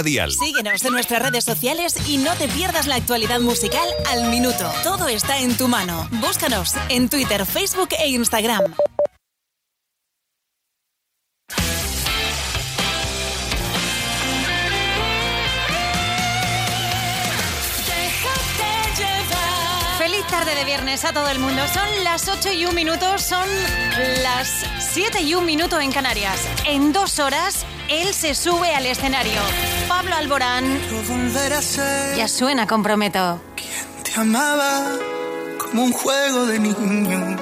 Cadena Dial. Síguenos en nuestras redes sociales y no te pierdas la actualidad musical al minuto. Todo está en tu mano. Búscanos en Twitter, Facebook e Instagram. Feliz tarde de viernes a todo el mundo. Son las 8 y un minuto, son las 7 y un minuto en Canarias. En dos horas, él se sube al escenario. Pablo Alborán. Ya suena, comprometo. Quien te amaba como un juego de niños.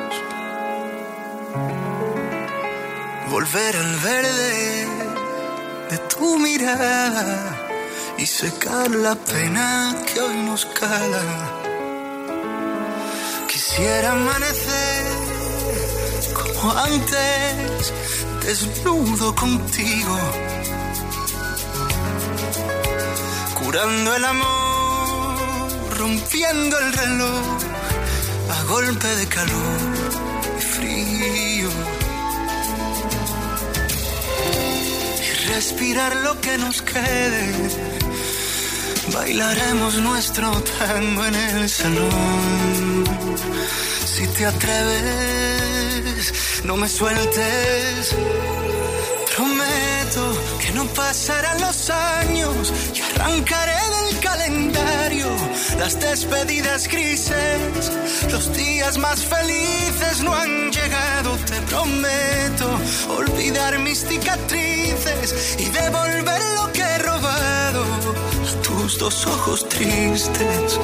Volver al verde de tu mirada y secar la pena que hoy nos cala. Quisiera amanecer como antes, desnudo contigo, curando el amor, rompiendo el reloj a golpe de calor y frío. Y respirar lo que nos quede. Bailaremos nuestro tango en el salón. Si te atreves, no me sueltes. No pasarán los años y arrancaré del calendario las despedidas grises. Los días más felices no han llegado, te prometo. Olvidar mis cicatrices y devolver lo que he robado a tus dos ojos tristes.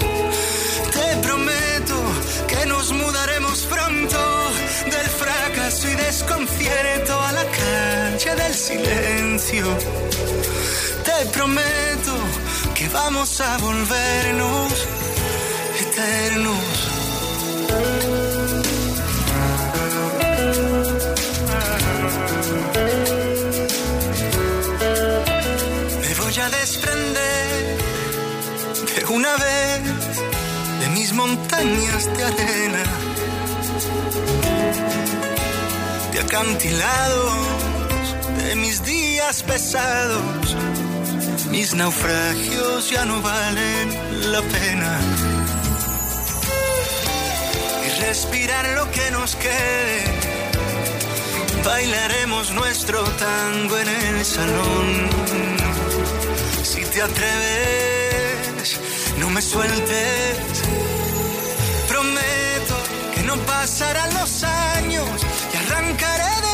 Te prometo que nos mudaremos pronto del fracaso y desconcierto del silencio. Te prometo que vamos a volvernos eternos. Me voy a desprender de una vez de mis montañas de arena, de acantilados, de mis días pesados. Mis naufragios ya no valen la pena. Y respirar lo que nos quede. Bailaremos nuestro tango en el salón. Si te atreves, no me sueltes. Prometo que no pasarán los años y arrancaré del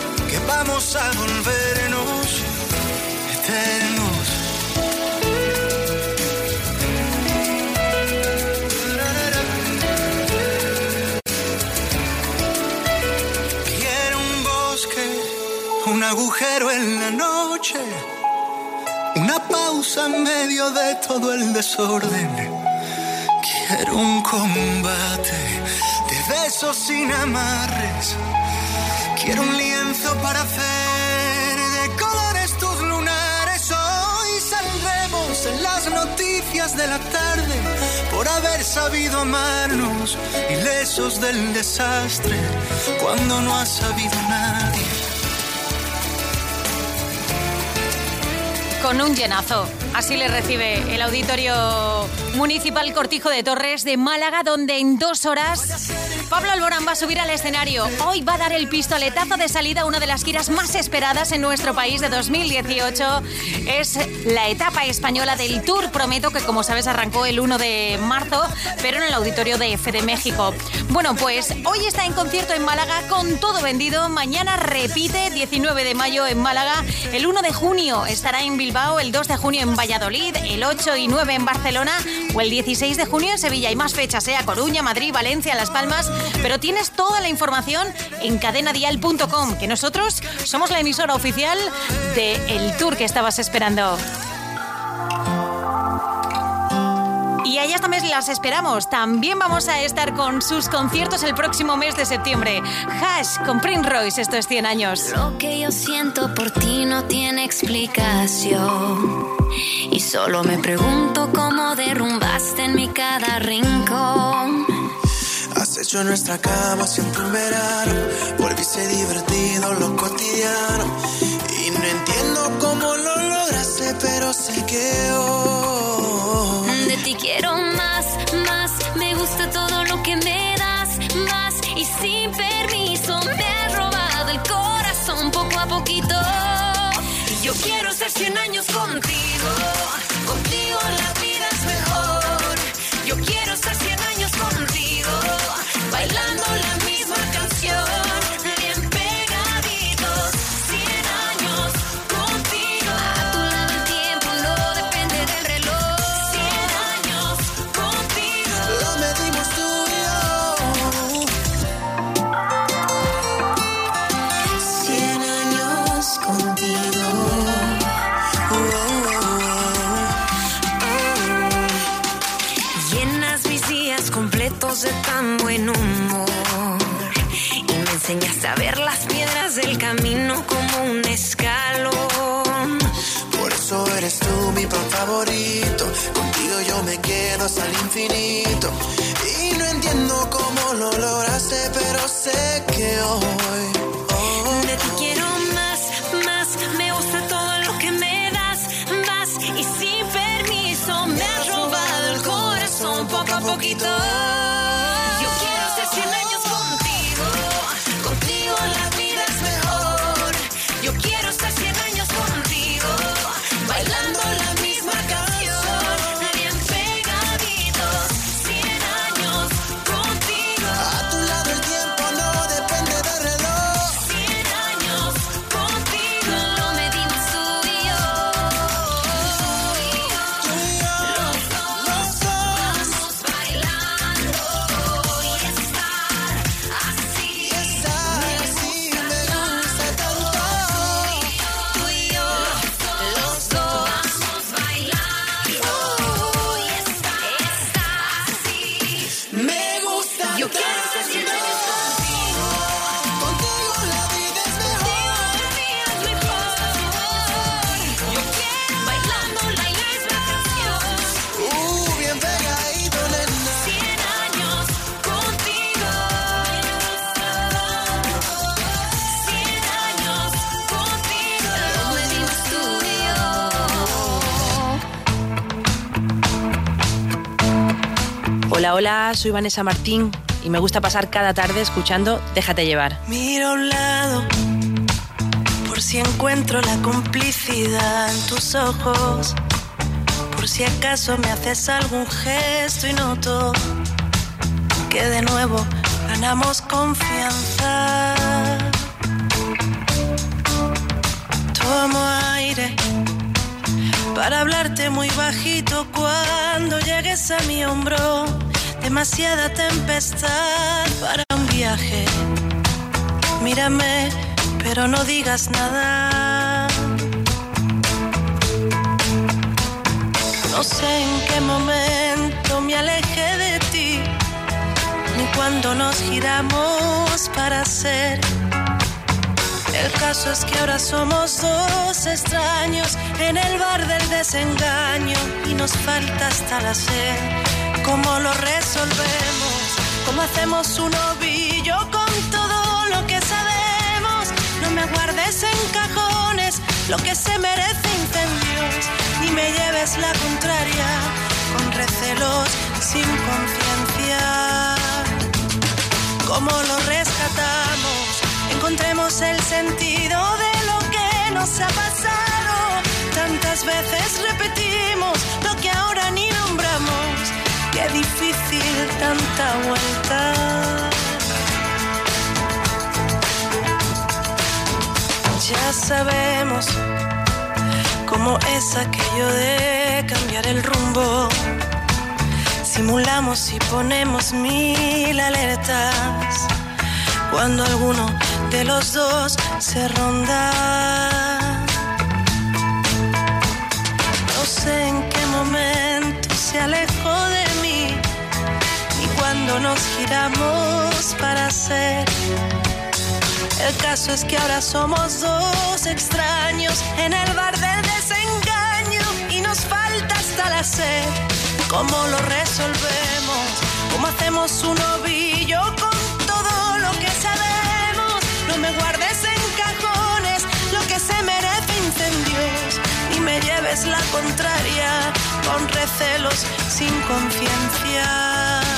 que vamos a volvernos eternos. Quiero un bosque, un agujero en la noche, una pausa en medio de todo el desorden. Quiero un combate de besos sin amarres. Quiero un lienzo para hacer de colores tus lunares. Hoy saldremos en las noticias de la tarde por haber sabido amarnos, ilesos del desastre, cuando no ha sabido nadie. Con un llenazo. Así le recibe el Auditorio Municipal Cortijo de Torres de Málaga, donde en dos horas Pablo Alborán va a subir al escenario. Hoy va a dar el pistoletazo de salida a una de las giras más esperadas en nuestro país de 2018. Es la etapa española del Tour Prometo, que como sabes arrancó el 1 de marzo, pero en el Auditorio de F de México. Bueno, pues hoy está en concierto en Málaga con todo vendido. Mañana repite 19 de mayo en Málaga. El 1 de junio estará en Bilbao, el 2 de junio en Valladolid, el 8 y 9 en Barcelona o el 16 de junio en Sevilla. Hay más fechas, ¿eh? A Coruña, Madrid, Valencia, Las Palmas. Pero tienes toda la información en cadenadial.com, que nosotros somos la emisora oficial del tour que estabas esperando. Y a ellas también las esperamos. También vamos a estar con sus conciertos el próximo mes de septiembre. Hash con Prince Royce, esto es 100 años. Lo que yo siento por ti no tiene explicación. Y solo me pregunto cómo derrumbaste en mi cada rincón. Has hecho nuestra cama siempre un verano. Volviste divertido lo cotidiano. Y no entiendo cómo lo lograste, pero sé que hoy. Y yo quiero ser 100 años contigo. Contigo la Hola, hola, soy Vanessa Martín y me gusta pasar cada tarde escuchando Déjate llevar. Miro a un lado por si encuentro la complicidad en tus ojos. Por si acaso me haces algún gesto y noto que de nuevo ganamos confianza. Tomo aire para hablarte muy bajito cuando llegues a mi hombro. Demasiada tempestad para un viaje. Mírame, pero no digas nada. No sé en qué momento me alejé de ti, ni cuando nos giramos para ser. El caso es que ahora somos dos extraños en el bar del desengaño y nos falta hasta la sed. ¿Cómo lo resolvemos? ¿Cómo hacemos un ovillo con todo lo que sabemos? No me guardes en cajones lo que se merece incendios, ni me lleves la contraria con recelos sin conciencia. ¿Cómo lo rescatamos? Encontremos el sentido de lo que nos ha pasado. Tantas veces repetimos lo que ahora ni nombramos. Qué difícil tanta vuelta. Ya sabemos cómo es aquello de cambiar el rumbo. Simulamos y ponemos mil alertas cuando alguno de los dos se ronda. No sé en qué momento se alejó de nos giramos para ser. El caso es que ahora somos dos extraños en el bar del desengaño y nos falta hasta la sed. ¿Cómo lo resolvemos? ¿Cómo hacemos un ovillo con todo lo que sabemos? No me guardes en cajones lo que se merece incendios y me lleves la contraria con recelos sin conciencia.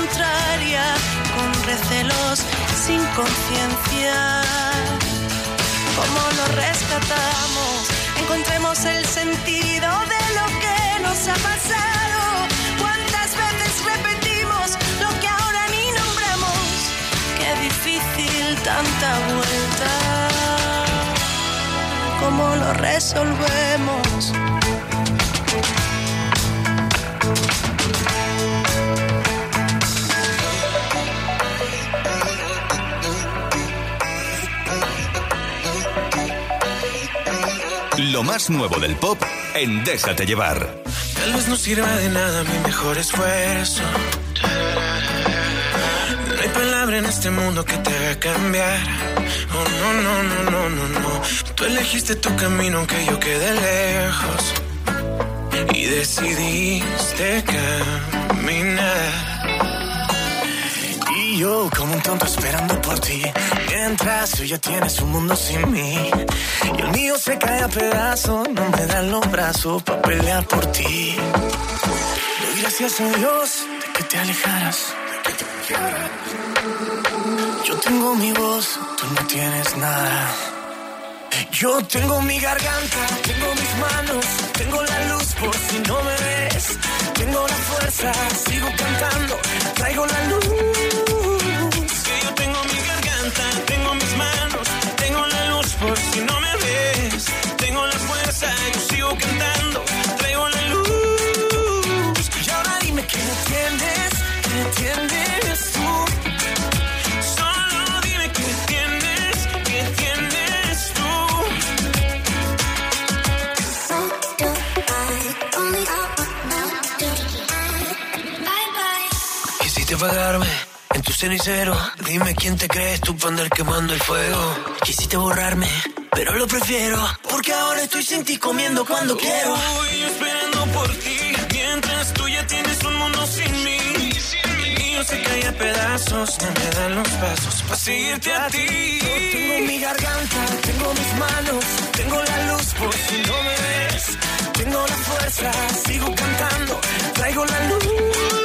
Contraria con recelos sin conciencia. ¿Cómo lo rescatamos? Encontremos el sentido de lo que nos ha pasado. ¿Cuántas veces repetimos lo que ahora ni nombramos? Qué difícil tanta vuelta. ¿Cómo lo resolvemos? Lo más nuevo del pop en Déjate llevar. Tal vez no sirva de nada mi mejor esfuerzo. No hay palabra en este mundo que te haga cambiar. Oh, no, no, no, no, no, no. Tú elegiste tu camino aunque yo quede lejos. Y decidiste caminar. Yo como un tonto esperando por ti. Mientras tú ya tienes un mundo sin mí. Y el mío se cae a pedazos. No me dan los brazos para pelear por ti. Doy gracias a Dios de que te alejaras. Yo tengo mi voz, tú no tienes nada. Yo tengo mi garganta, tengo mis manos, tengo la luz por si no me ves. Tengo la fuerza, sigo cantando, traigo la luz. Por si no me ves. Tengo la fuerza, yo sigo cantando, traigo la luz. Y ahora dime que entiendes, que entiendes tú. Solo dime que entiendes, que entiendes tú. Quisiste apagarme cenicero. Dime quién te crees tú para andar quemando el fuego. Quisiste borrarme, pero lo prefiero. Porque ahora estoy sin ti comiendo cuando quiero. Estoy esperando por ti. Mientras tú ya tienes un mundo sin mí. El mío se cae a pedazos. No me dan los pasos para seguirte a ti. Yo tengo mi garganta, tengo mis manos. Tengo la luz por si no me ves. Tengo la fuerza, sigo cantando. Traigo la luz.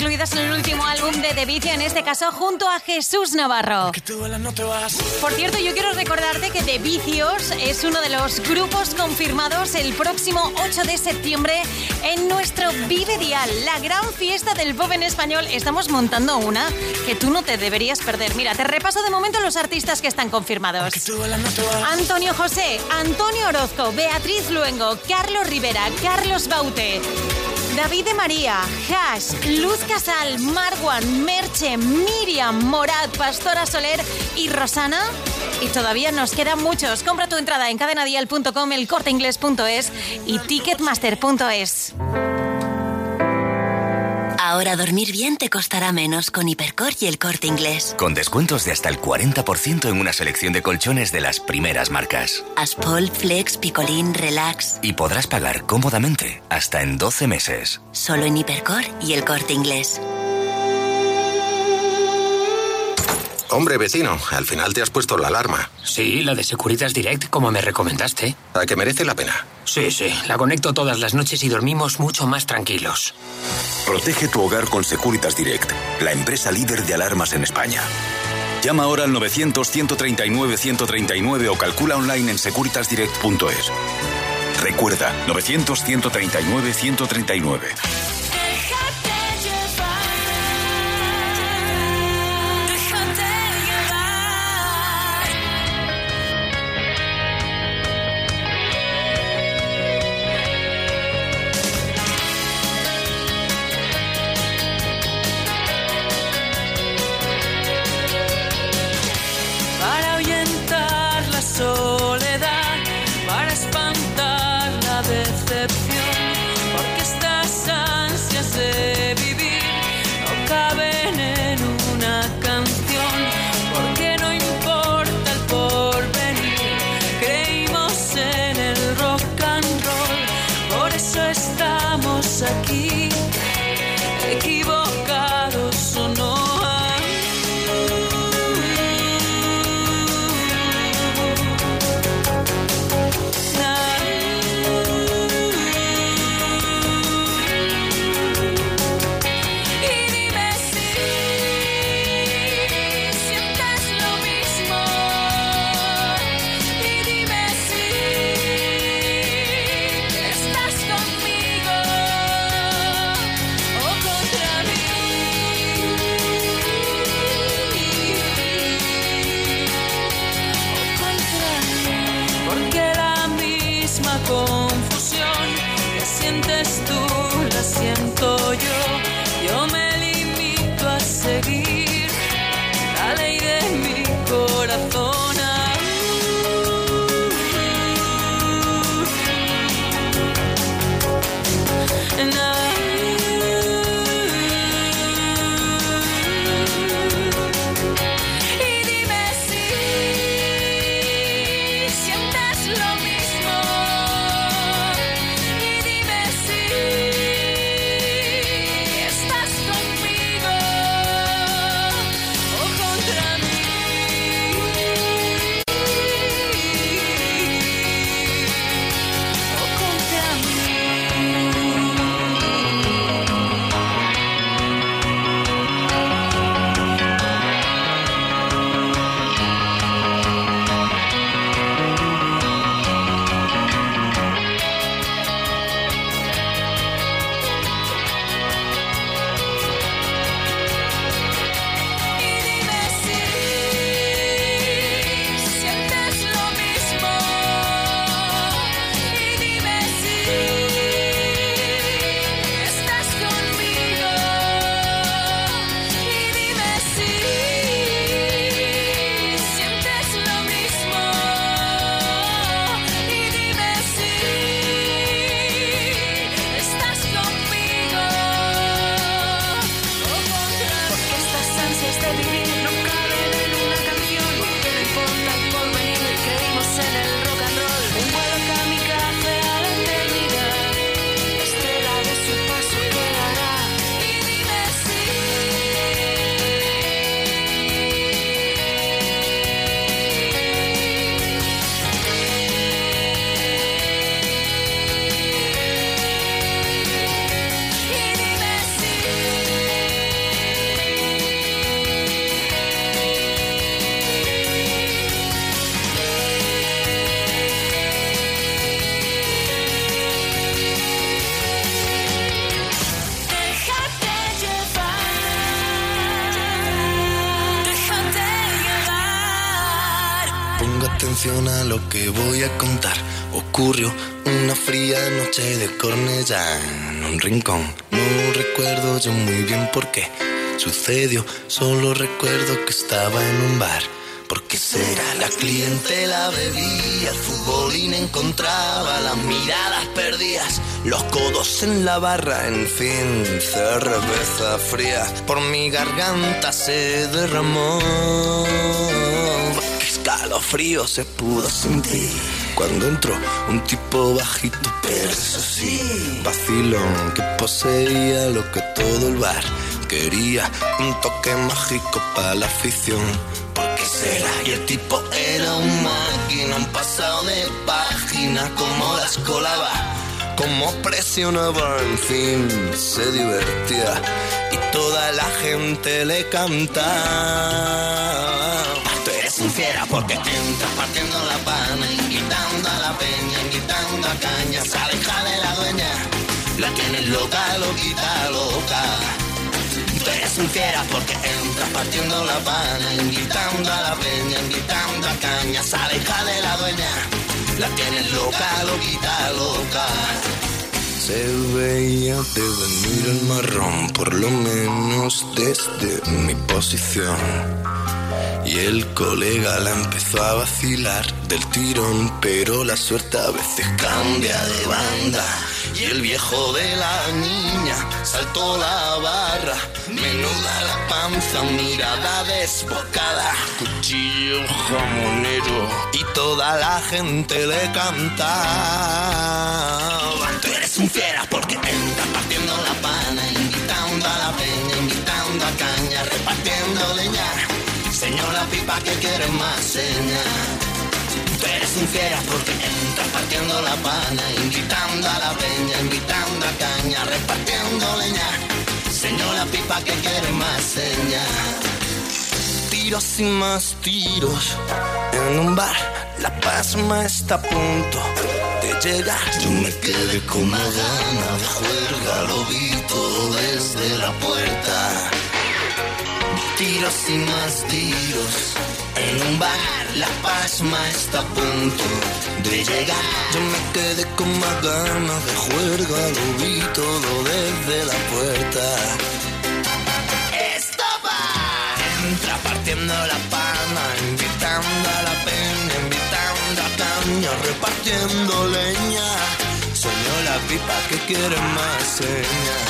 Incluidas en el último álbum de The Vicio, en este caso junto a Jesús Navarro. Por cierto, yo quiero recordarte que The Vicios es uno de los grupos confirmados el próximo 8 de septiembre en nuestro Vive Dial, la gran fiesta del pop en español. Estamos montando una que tú no te deberías perder. Mira, te repaso de momento los artistas que están confirmados. Antonio José, Antonio Orozco, Beatriz Luengo, Carlos Rivera, Carlos Baute. David de María, Hash, Luz Casal, Marwan, Merche, Miriam, Morat, Pastora Soler y Rosana. Y todavía nos quedan muchos. Compra tu entrada en cadenadial.com, elcorteingles.es y ticketmaster.es. Ahora dormir bien te costará menos con Hipercor y el corte inglés. Con descuentos de hasta el 40% en una selección de colchones de las primeras marcas. Aspol, Flex, Picolín, Relax. Y podrás pagar cómodamente hasta en 12 meses. Solo en Hipercor y el corte inglés. Hombre, vecino, al final te has puesto la alarma. Sí, la de Securitas Direct, como me recomendaste. ¿A que merece la pena? Sí, sí, la conecto todas las noches y dormimos mucho más tranquilos. Protege tu hogar con Securitas Direct, la empresa líder de alarmas en España. Llama ahora al 900-139-139 o calcula online en securitasdirect.es. Recuerda, 900-139-139. Cornellá en un rincón. No recuerdo yo muy bien por qué sucedió. Solo recuerdo que estaba en un bar. Porque será la clientela bebía, el futbolín encontraba las miradas perdidas, los codos en la barra, en fin, cerveza fría por mi garganta se derramó. Qué escalofrío se pudo sentir cuando entró un tipo bajito, pero sí, que poseía lo que todo el bar quería, un toque mágico para la afición. ¿Por qué será? Y el tipo era un máquina, un pasado de página, como las colaba, como presionaba, en fin, se divertía y toda la gente le cantaba. Porque entras partiendo la pana, invitando a la peña, invitando a caña, se aleja de la dueña, la tienes loca, loquita, loca. Tú eres un fiera porque entras partiendo la pana, invitando a la peña, invitando a caña, se aleja de la dueña, la tienes loca, loquita, loca. Se veía de venir el marrón, por lo menos desde mi posición. Y el colega la empezó a vacilar del tirón, pero la suerte a veces cambia de banda. Y el viejo de la niña saltó la barra, menuda la panza, mirada desbocada, cuchillo jamonero y toda la gente le cantaba. Tú eres un fiera porque partiendo la pana, invitando a la peña, invitando a caña, repartiendo leña. Señora pipa que quiere más seña. Tú eres un porque entras partiendo la pana, invitando a la peña, invitando a caña, repartiendo leña. Señora pipa que quiere más seña. Tiros y más tiros en un bar, la pasma está a punto de llegar. Yo me quedé con una gana de juerga, lo vi todo desde la puerta tiros y más tiros. En un bar, la pasma está a punto de llegar. Yo me quedé con más ganas de juerga, lo vi todo desde la puerta. Estaba entra partiendo la pana, invitando a la peña, invitando a caña, repartiendo leña. Soñó la pipa que quiere más señas.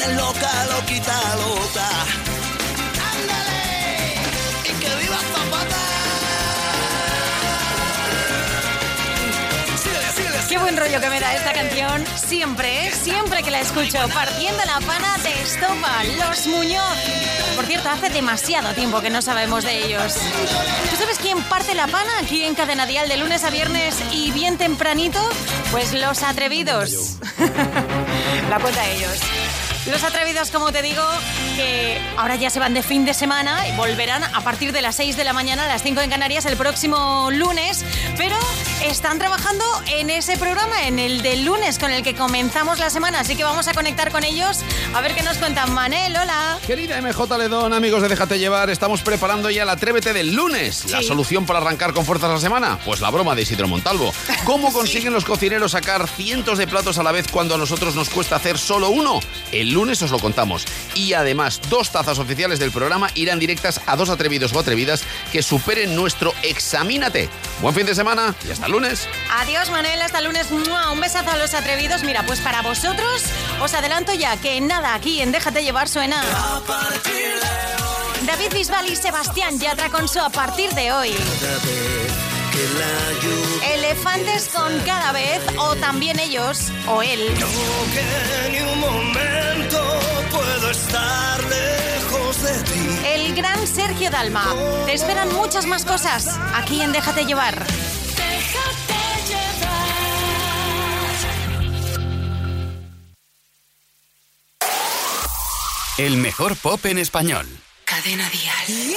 tienes loca, loquita, loca. ¡Ándale! ¡Y que viva Zapata! Qué buen rollo que me da esta canción. Siempre, ¿eh? siempre que la escucho. Partiendo la pana de Estopa, Los Muñoz. Por cierto, hace demasiado tiempo que no sabemos de ellos. ¿Tú sabes quién parte la pana aquí en Cadena Dial de lunes a viernes y bien tempranito? Pues los atrevidos. la cuenta de ellos. Los atrevidos, como te digo, que ahora ya se van de fin de semana y volverán a partir de las 6 de la mañana a las 5 en Canarias el próximo lunes, pero están trabajando en ese programa, en el del lunes con el que comenzamos la semana, así que vamos a conectar con ellos a ver qué nos cuentan. Manel, hola. Querida MJ Ledón, amigos de Déjate Llevar, estamos preparando ya el Atrévete del lunes. ¿La solución para arrancar con fuerzas la semana? Pues la broma de Isidro Montalvo. ¿Cómo consiguen los cocineros sacar cientos de platos a la vez cuando a nosotros nos cuesta hacer solo uno? El lunes os lo contamos. Y además, dos tazas oficiales del programa irán directas a dos atrevidos o atrevidas que superen nuestro Examínate. Buen fin de semana y hasta el lunes. Adiós, Manel, hasta el lunes. Un besazo a los atrevidos. Mira, pues para vosotros os adelanto ya que nada aquí en Déjate Llevar suena. David Bisbal y Sebastián Yatra con su a partir de hoy. Elefantes con cada vez, o también ellos, o él. Yo que ni un momento puedo estar lejos de ti. El gran Sergio Dalma. Te esperan muchas más cosas aquí en Déjate llevar. Déjate llevar. El mejor pop en español. Cadena Dial. Si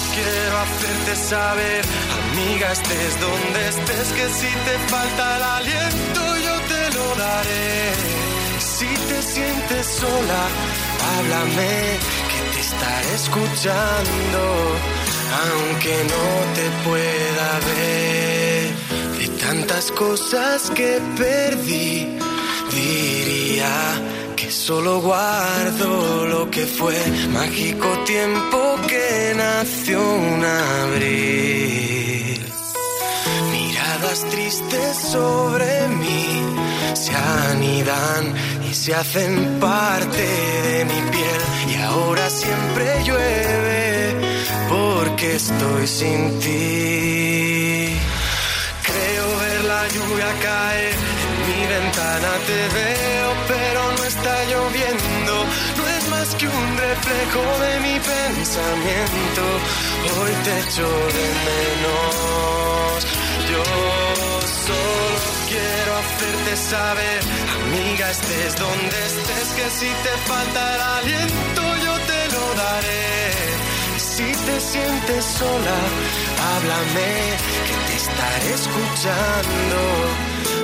quiero hacerte saber, amiga, estés donde estés, que si te falta el aliento yo te lo daré. Si te sientes sola, háblame, que te estaré escuchando, aunque no te pueda ver. De tantas cosas que perdí, diría que solo guardo lo que fue mágico tiempo que nació un abril. Miradas tristes sobre mí se anidan y se hacen parte de mi piel y ahora siempre llueve porque estoy sin ti. Creo ver la lluvia caer mi ventana, te veo, pero no está lloviendo. No es más que un reflejo de mi pensamiento. Hoy te echo de menos. Yo solo quiero hacerte saber, amiga, estés donde estés, que si te falta el aliento, yo te lo daré. Si te sientes sola, háblame, que te estaré escuchando,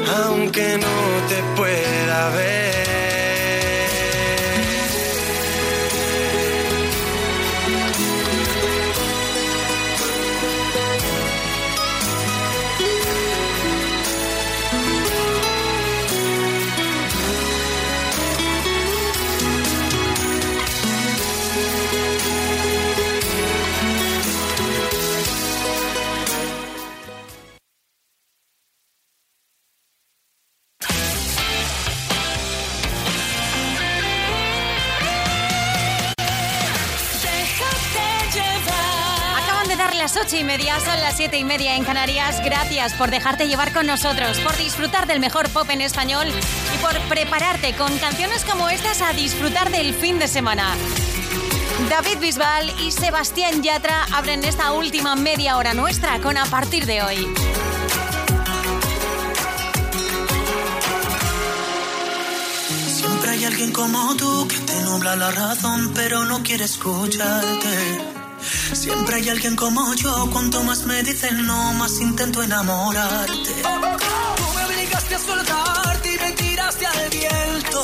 aunque no te pueda ver. Las ocho y media, son las siete y media en Canarias. Gracias por dejarte llevar con nosotros, por disfrutar del mejor pop en español y por prepararte con canciones como estas a disfrutar del fin de semana. David Bisbal y Sebastián Yatra abren esta última media hora nuestra con a partir de hoy. Siempre hay alguien como tú que te nubla la razón, pero no quiere escucharte. Siempre hay alguien como yo, cuanto más me dicen no, más intento enamorarte. Tú me obligaste a soltarte y me tiraste al viento.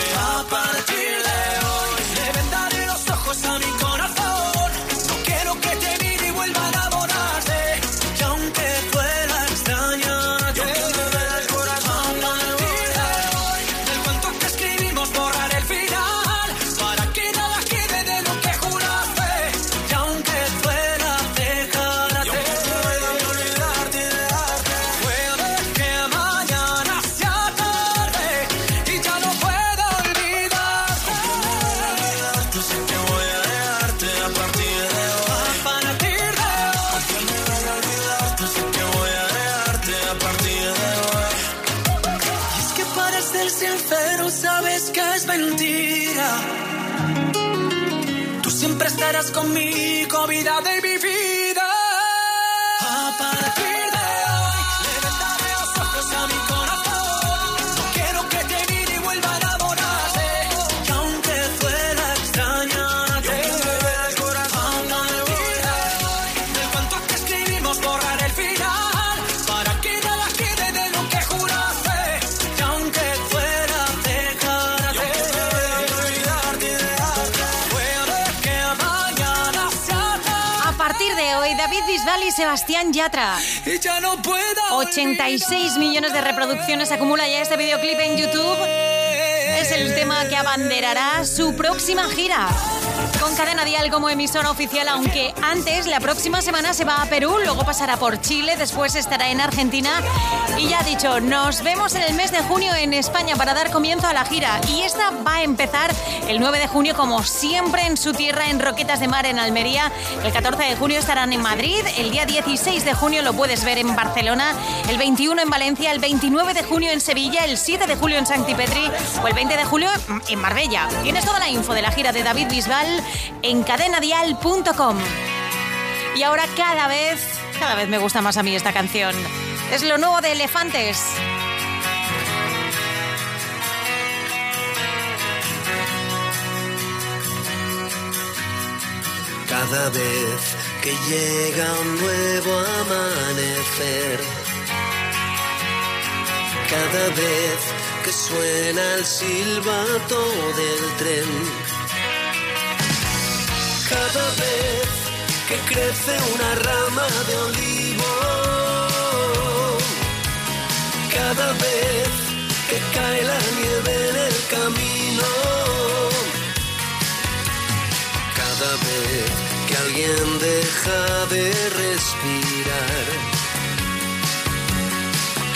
Sebastián Yatra. Y ya no puedo 86 millones de reproducciones acumula ya este videoclip en YouTube. Es el tema que abanderará su próxima gira. Con Cadena Dial como emisora oficial, aunque antes, la próxima semana se va a Perú, luego pasará por Chile, después estará en Argentina. Y ya dicho, nos vemos en el mes de junio en España para dar comienzo a la gira. Y esta va a empezar el 9 de junio, como siempre, en su tierra, en Roquetas de Mar, en Almería. El 14 de junio estarán en Madrid. El día 16 de junio lo puedes ver en Barcelona. El 21 en Valencia. El 29 de junio en Sevilla. El 7 de julio en Sancti-Petri. O el 20 de julio en Marbella. Tienes toda la info de la gira de David Bisbal en cadenadial.com. Y ahora cada vez, cada vez me gusta más a mí esta canción. Es lo nuevo de Elefantes. Cada vez que llega un nuevo amanecer, cada vez que suena el silbato del tren, cada vez que crece una rama de olivo, cada vez que cae la nieve en el camino. Cada vez que alguien deja de respirar,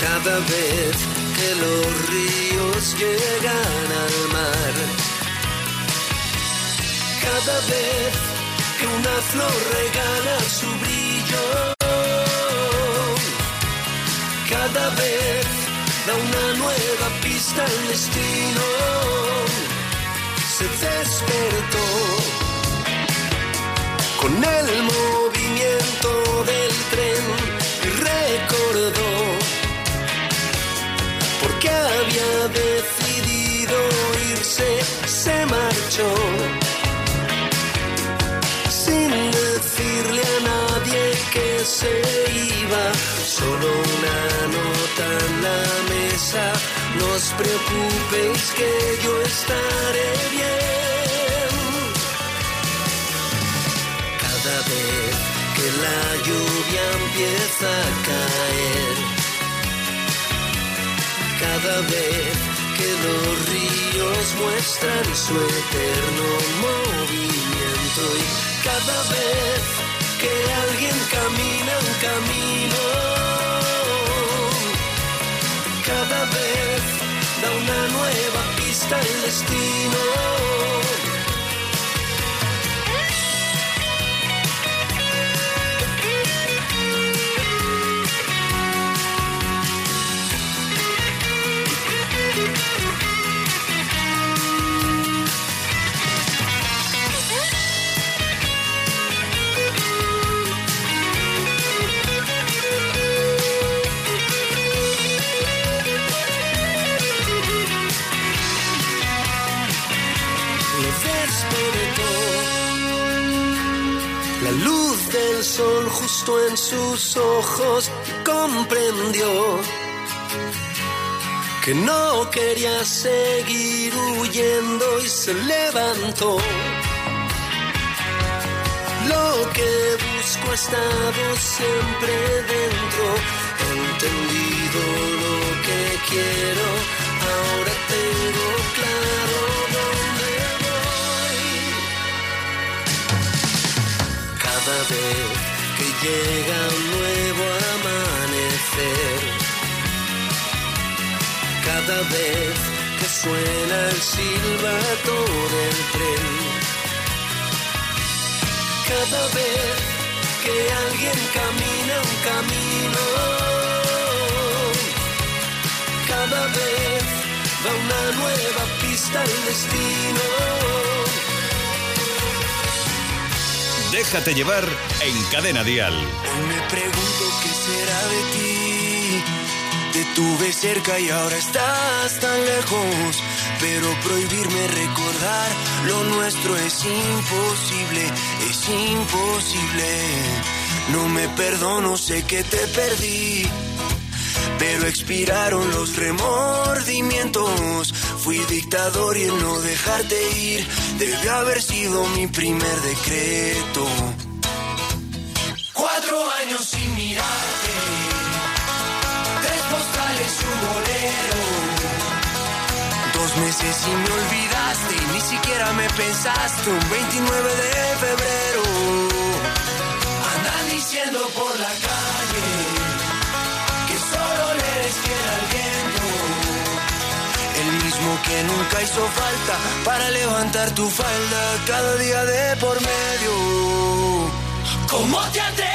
cada vez que los ríos llegan al mar, cada vez que una flor regala su brillo, cada vez da una nueva pista al destino, se despertó con el movimiento del tren y recordó porque había decidido irse, se marchó sin decirle a nadie que se iba, solo una nota en la mesa, no os preocupéis que yo estaré bien. Cada vez que la lluvia empieza a caer, cada vez que los ríos muestran su eterno movimiento cada vez que alguien camina un camino, cada vez da una nueva pista el destino. Justo en sus ojos comprendió que no quería seguir huyendo y se levantó. Lo que busco ha estado siempre dentro, he entendido lo que quiero, ahora tengo claro dónde voy. Cada vez llega un nuevo amanecer, cada vez que suena el silbato del tren. Cada vez que alguien camina un camino, cada vez va una nueva pista al destino. Déjate llevar en Cadena Dial. Hoy me pregunto qué será de ti. Te tuve cerca y ahora estás tan lejos. Pero prohibirme recordar lo nuestro es imposible, es imposible. No me perdono, sé que te perdí. Pero expiraron los remordimientos. Fui dictador y el no dejarte ir debe haber sido mi primer decreto. Cuatro años sin mirarte, tres postales y un bolero. Dos meses y me olvidaste, ni siquiera me pensaste. Un 29 de febrero, andan diciendo por la calle viento. El mismo que nunca hizo falta para levantar tu falda cada día de por medio. ¿Cómo te atreves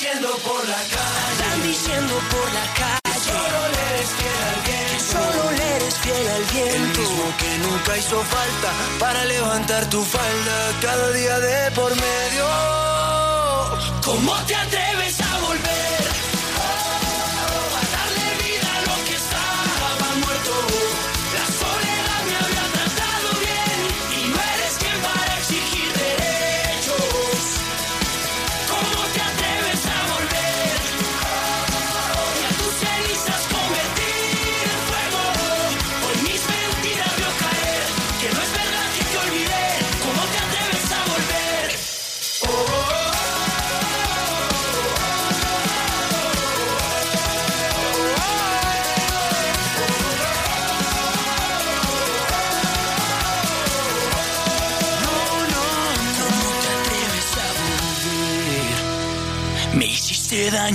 Diciendo por la calle. Andan diciendo por la calle. Que solo le eres fiel al viento. Que solo le eres fiel al viento. El mismo que nunca hizo falta para levantar tu falda cada día de por medio. ¿Cómo te atreves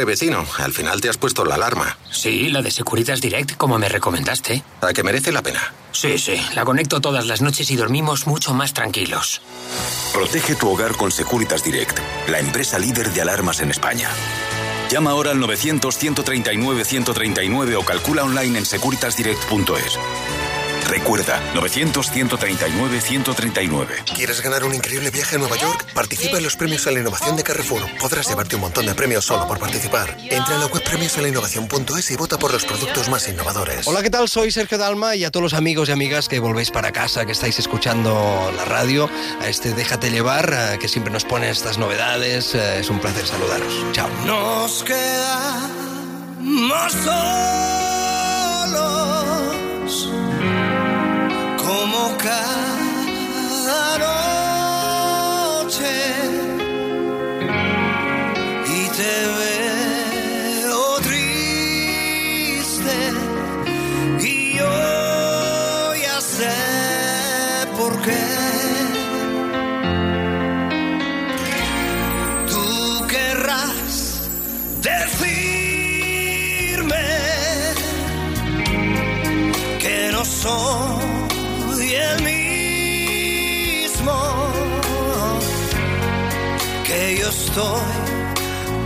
Hombre, vecino, al final te has puesto la alarma. Sí, la de Securitas Direct, como me recomendaste. ¿A que merece la pena? Sí, sí, la conecto todas las noches y dormimos mucho más tranquilos. Protege tu hogar con Securitas Direct, la empresa líder de alarmas en España. Llama ahora al 900-139-139 o calcula online en securitasdirect.es. Recuerda, 900-139-139. ¿Quieres ganar un increíble viaje a Nueva York? Participa en los premios a la innovación de Carrefour. Podrás llevarte un montón de premios solo por participar. Entra en la web premiosalainnovación.es y vota por los productos más innovadores. Hola, ¿qué tal? Soy Sergio Dalma y a todos los amigos y amigas que volvéis para casa, que estáis escuchando la radio, a este Déjate llevar, eh, que siempre nos pone estas novedades. Eh, Es un placer saludaros. Chao. Nos quedamos solos como cada noche y te veo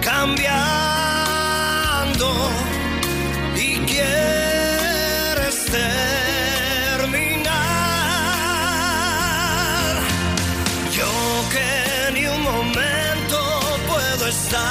cambiando y quieres terminar. Yo que ni un momento puedo estar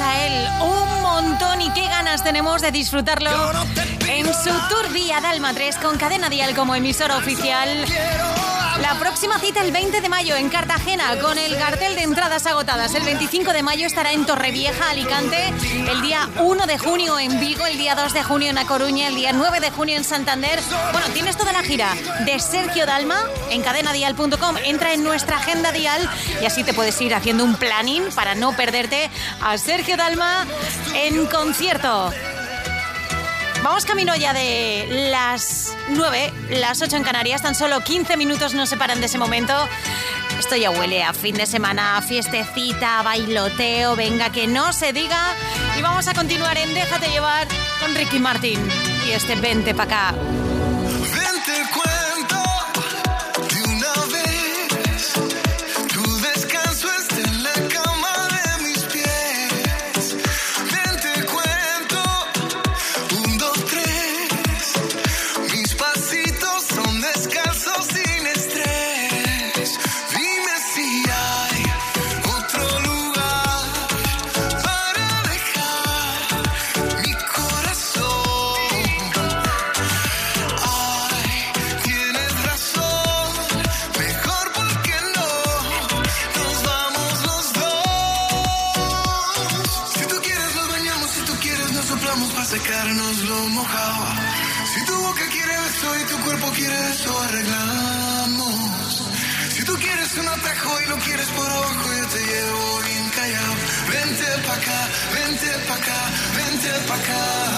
A él un montón y qué ganas tenemos de disfrutarlo en su tour Vía Dalma 3 con Cadena Dial como emisora oficial. La próxima cita el 20 de mayo en Cartagena con el cartel de entradas agotadas. El 25 de mayo estará en Torrevieja, Alicante. El día 1 de junio en Vigo, el día 2 de junio en A Coruña, el día 9 de junio en Santander. Bueno, tienes toda la gira de Sergio Dalma en cadenadial.com. Entra en nuestra agenda dial y así te puedes ir haciendo un planning para no perderte a Sergio Dalma en concierto. Vamos camino ya de las 9, las 8 en Canarias, tan solo 15 minutos nos separan de ese momento. Esto ya huele a fin de semana, fiestecita, bailoteo, venga que no se diga. Y vamos a continuar en Déjate llevar con Ricky Martin y este Vente pa' acá. Vente pa' acá, vente pa'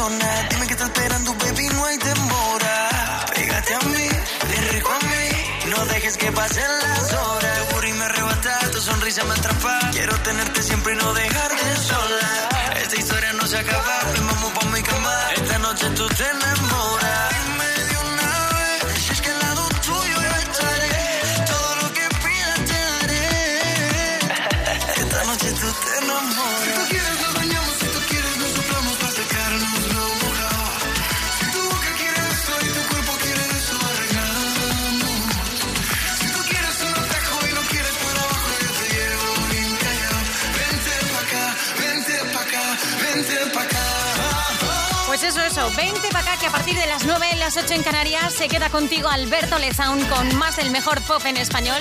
Dime que estás esperando, baby, no hay demora. Pégate a mí, ven rico a mí. No dejes que pasen las horas. Tu y me arrebata, tu sonrisa me atrapa. Quiero tenerte siempre y no dejarte sola. Esta historia no se acaba, ven vamos pa' mi cama. Esta noche tú te 20 para acá que a partir de las 9 en las 8 en Canarias se queda contigo Alberto Lezaun con más del mejor pop en español.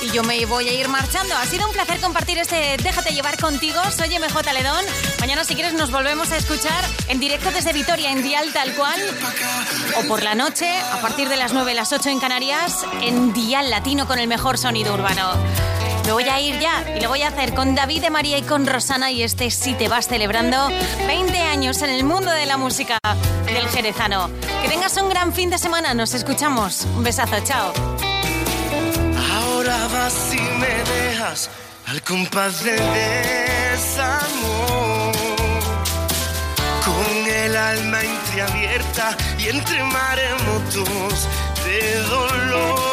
Y yo me voy a ir marchando. Ha sido un placer compartir este Déjate llevar contigo. Soy MJ Ledón. Mañana, si quieres, nos volvemos a escuchar en directo desde Vitoria, en Dial tal cual. O por la noche, a partir de las 9 las 8 en Canarias, en Dial Latino con el mejor sonido urbano. Me voy a ir ya y lo voy a hacer con David de María y con Rosana y este Si te vas celebrando 20 años en el mundo de la música del Jerezano. Que tengas un gran fin de semana, nos escuchamos. Un besazo, chao. Ahora vas y me dejas al compás del desamor. Con el alma entreabierta y entre maremotos de dolor.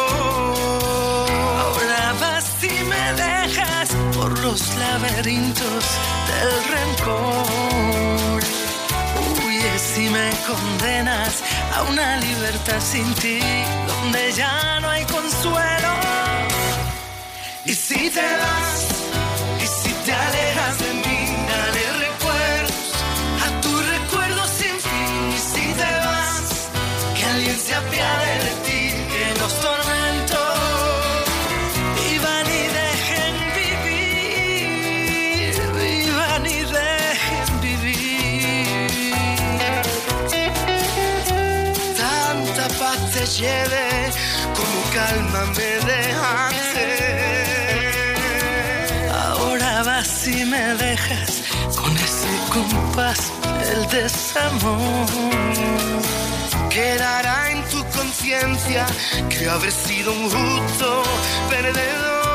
Me dejas por los laberintos del rencor. Huyes y me condenas a una libertad sin ti, donde ya no hay consuelo. Y si te vas, el desamor. Quedará en tu conciencia que habré sido un justo perdedor.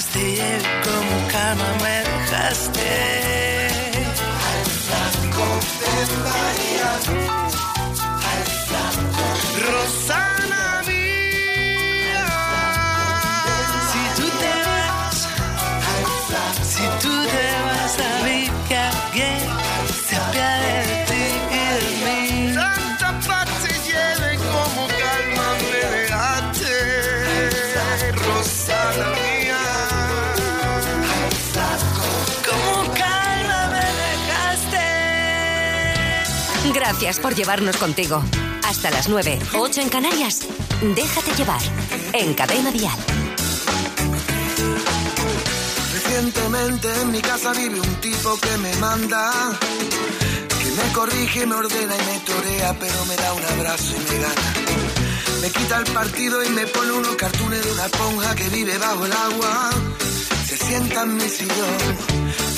Tan capaz de ir como calma me dejaste. Al María, Gracias por llevarnos contigo. Hasta las 9, 8 en Canarias. Déjate llevar. En Cadena Dial. Recientemente en mi casa vive un tipo que me manda, que me corrige, me ordena y me torea, pero me da un abrazo y me gana. Me quita el partido y me pone unos cartones de una esponja que vive bajo el agua. Se sienta en mi sillón,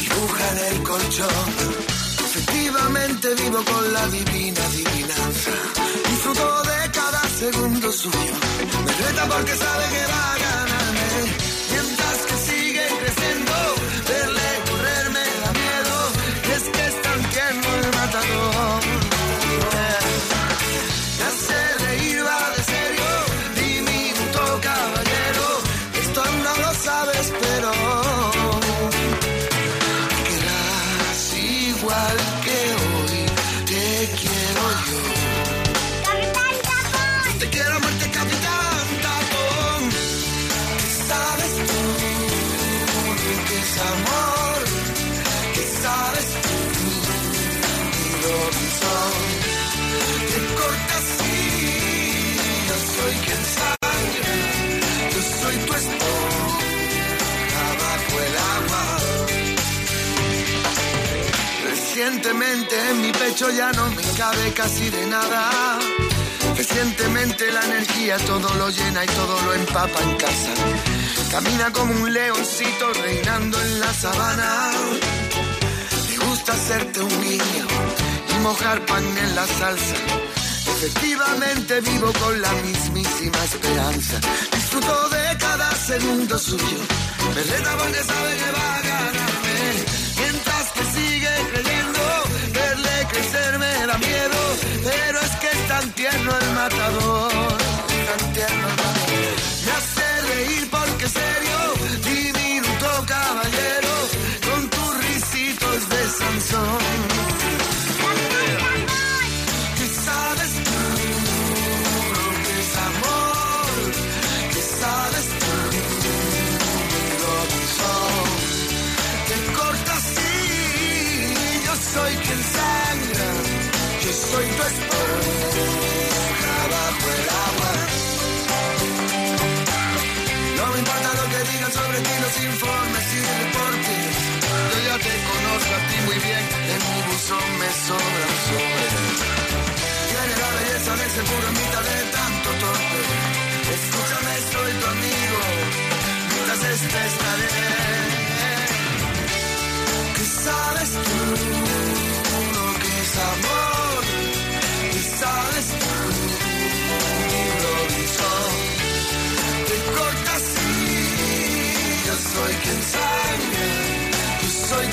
dibuja en el colchón. Efectivamente vivo con la divina adivinanza. Disfruto de cada segundo suyo. Me reta porque sabe que va a ganarme. Pecho ya no me cabe casi de nada. Recientemente la energía todo lo llena y todo lo empapa en casa. Camina como un leoncito reinando en la sabana. Me gusta hacerte un niño y mojar pan en la salsa. Efectivamente vivo con la mismísima esperanza. Disfruto de cada segundo suyo. Me reta porque sabe que tierno el matador.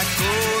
I go